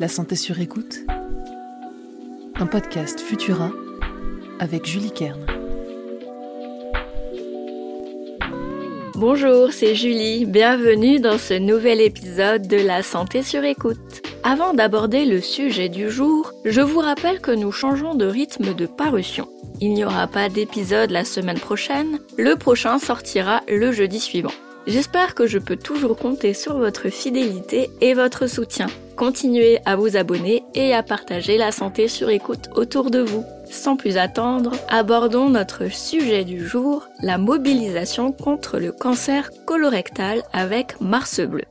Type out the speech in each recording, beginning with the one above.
La santé sur écoute. Un podcast Futura avec Julie Kern. Bonjour, c'est Julie. Bienvenue dans ce nouvel épisode de La santé sur écoute. Avant d'aborder le sujet du jour, je vous rappelle que nous changeons de rythme de parution. Il n'y aura pas d'épisode la semaine prochaine, le prochain sortira le jeudi suivant. J'espère que je peux toujours compter sur votre fidélité et votre soutien. Continuez à vous abonner et à partager la santé sur écoute autour de vous. Sans plus attendre, abordons notre sujet du jour, la mobilisation contre le cancer colorectal avec Mars Bleu.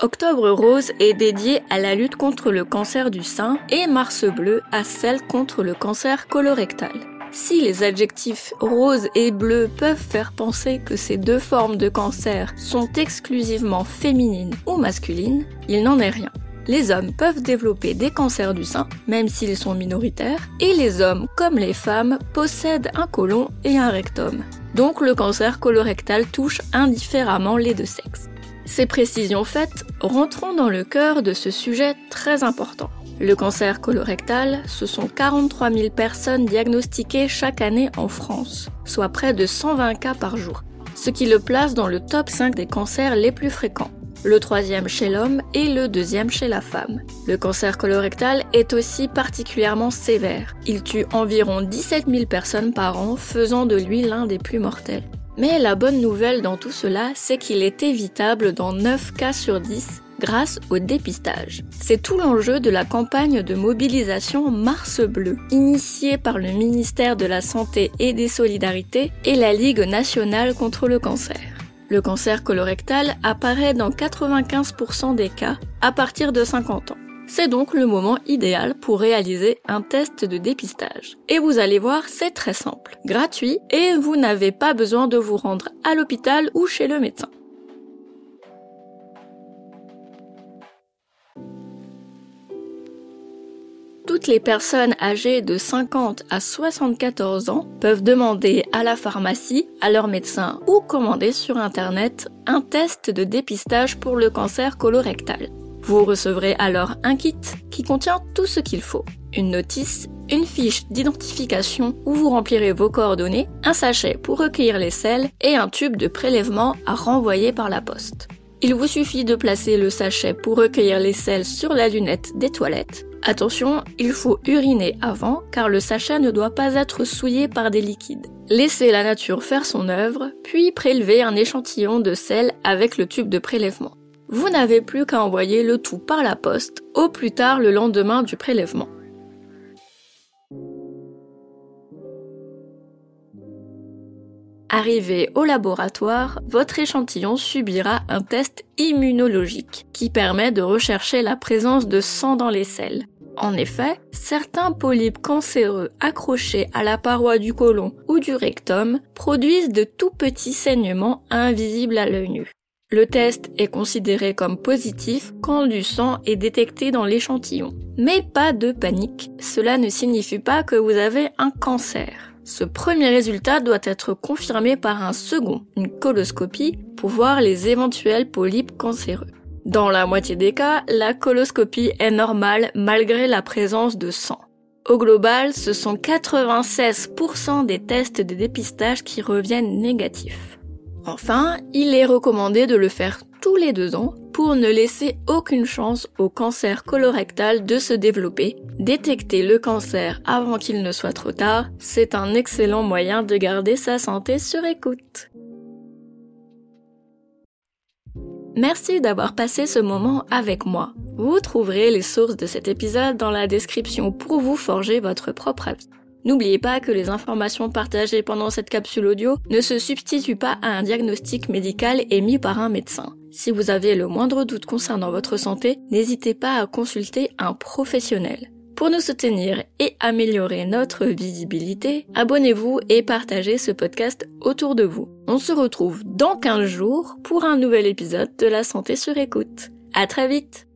Octobre Rose est dédié à la lutte contre le cancer du sein et Mars Bleu à celle contre le cancer colorectal. Si les adjectifs rose et bleu peuvent faire penser que ces deux formes de cancer sont exclusivement féminines ou masculines, il n'en est rien. Les hommes peuvent développer des cancers du sein, même s'ils sont minoritaires, et les hommes, comme les femmes, possèdent un côlon et un rectum. Donc le cancer colorectal touche indifféremment les deux sexes. Ces précisions faites, rentrons dans le cœur de ce sujet très important. Le cancer colorectal, ce sont 43 000 personnes diagnostiquées chaque année en France, soit près de 120 cas par jour, ce qui le place dans le top 5 des cancers les plus fréquents. Le troisième chez l'homme et le deuxième chez la femme. Le cancer colorectal est aussi particulièrement sévère. Il tue environ 17 000 personnes par an, faisant de lui l'un des plus mortels. Mais la bonne nouvelle dans tout cela, c'est qu'il est évitable dans 9 cas sur 10 grâce au dépistage. C'est tout l'enjeu de la campagne de mobilisation Mars Bleu, initiée par le ministère de la Santé et des Solidarités et la Ligue nationale contre le cancer. Le cancer colorectal apparaît dans 95% des cas à partir de 50 ans. C'est donc le moment idéal pour réaliser un test de dépistage. Et vous allez voir, c'est très simple, gratuit et vous n'avez pas besoin de vous rendre à l'hôpital ou chez le médecin. Les personnes âgées de 50 à 74 ans peuvent demander à la pharmacie, à leur médecin ou commander sur Internet un test de dépistage pour le cancer colorectal. Vous recevrez alors un kit qui contient tout ce qu'il faut. Une notice, une fiche d'identification où vous remplirez vos coordonnées, un sachet pour recueillir les selles et un tube de prélèvement à renvoyer par la poste. Il vous suffit de placer le sachet pour recueillir les selles sur la lunette des toilettes Attention, il faut uriner avant car le sachet ne doit pas être souillé par des liquides. Laissez la nature faire son œuvre, puis prélevez un échantillon de sel avec le tube de prélèvement. Vous n'avez plus qu'à envoyer le tout par la poste, au plus tard le lendemain du prélèvement. Arrivé au laboratoire, votre échantillon subira un test immunologique qui permet de rechercher la présence de sang dans les selles. En effet, certains polypes cancéreux accrochés à la paroi du côlon ou du rectum produisent de tout petits saignements invisibles à l'œil nu. Le test est considéré comme positif quand du sang est détecté dans l'échantillon. Mais pas de panique, cela ne signifie pas que vous avez un cancer. Ce premier résultat doit être confirmé par un second, une coloscopie, pour voir les éventuels polypes cancéreux. Dans la moitié des cas, la coloscopie est normale malgré la présence de sang. Au global, ce sont 96% des tests de dépistage qui reviennent négatifs. Enfin, il est recommandé de le faire tous les deux ans pour ne laisser aucune chance au cancer colorectal de se développer. Détecter le cancer avant qu'il ne soit trop tard, c'est un excellent moyen de garder sa santé sur écoute. Merci d'avoir passé ce moment avec moi. Vous trouverez les sources de cet épisode dans la description pour vous forger votre propre avis. N'oubliez pas que les informations partagées pendant cette capsule audio ne se substituent pas à un diagnostic médical émis par un médecin. Si vous avez le moindre doute concernant votre santé, n'hésitez pas à consulter un professionnel. Pour nous soutenir et améliorer notre visibilité, abonnez-vous et partagez ce podcast autour de vous. On se retrouve dans 15 jours pour un nouvel épisode de La Santé sur écoute. À très vite!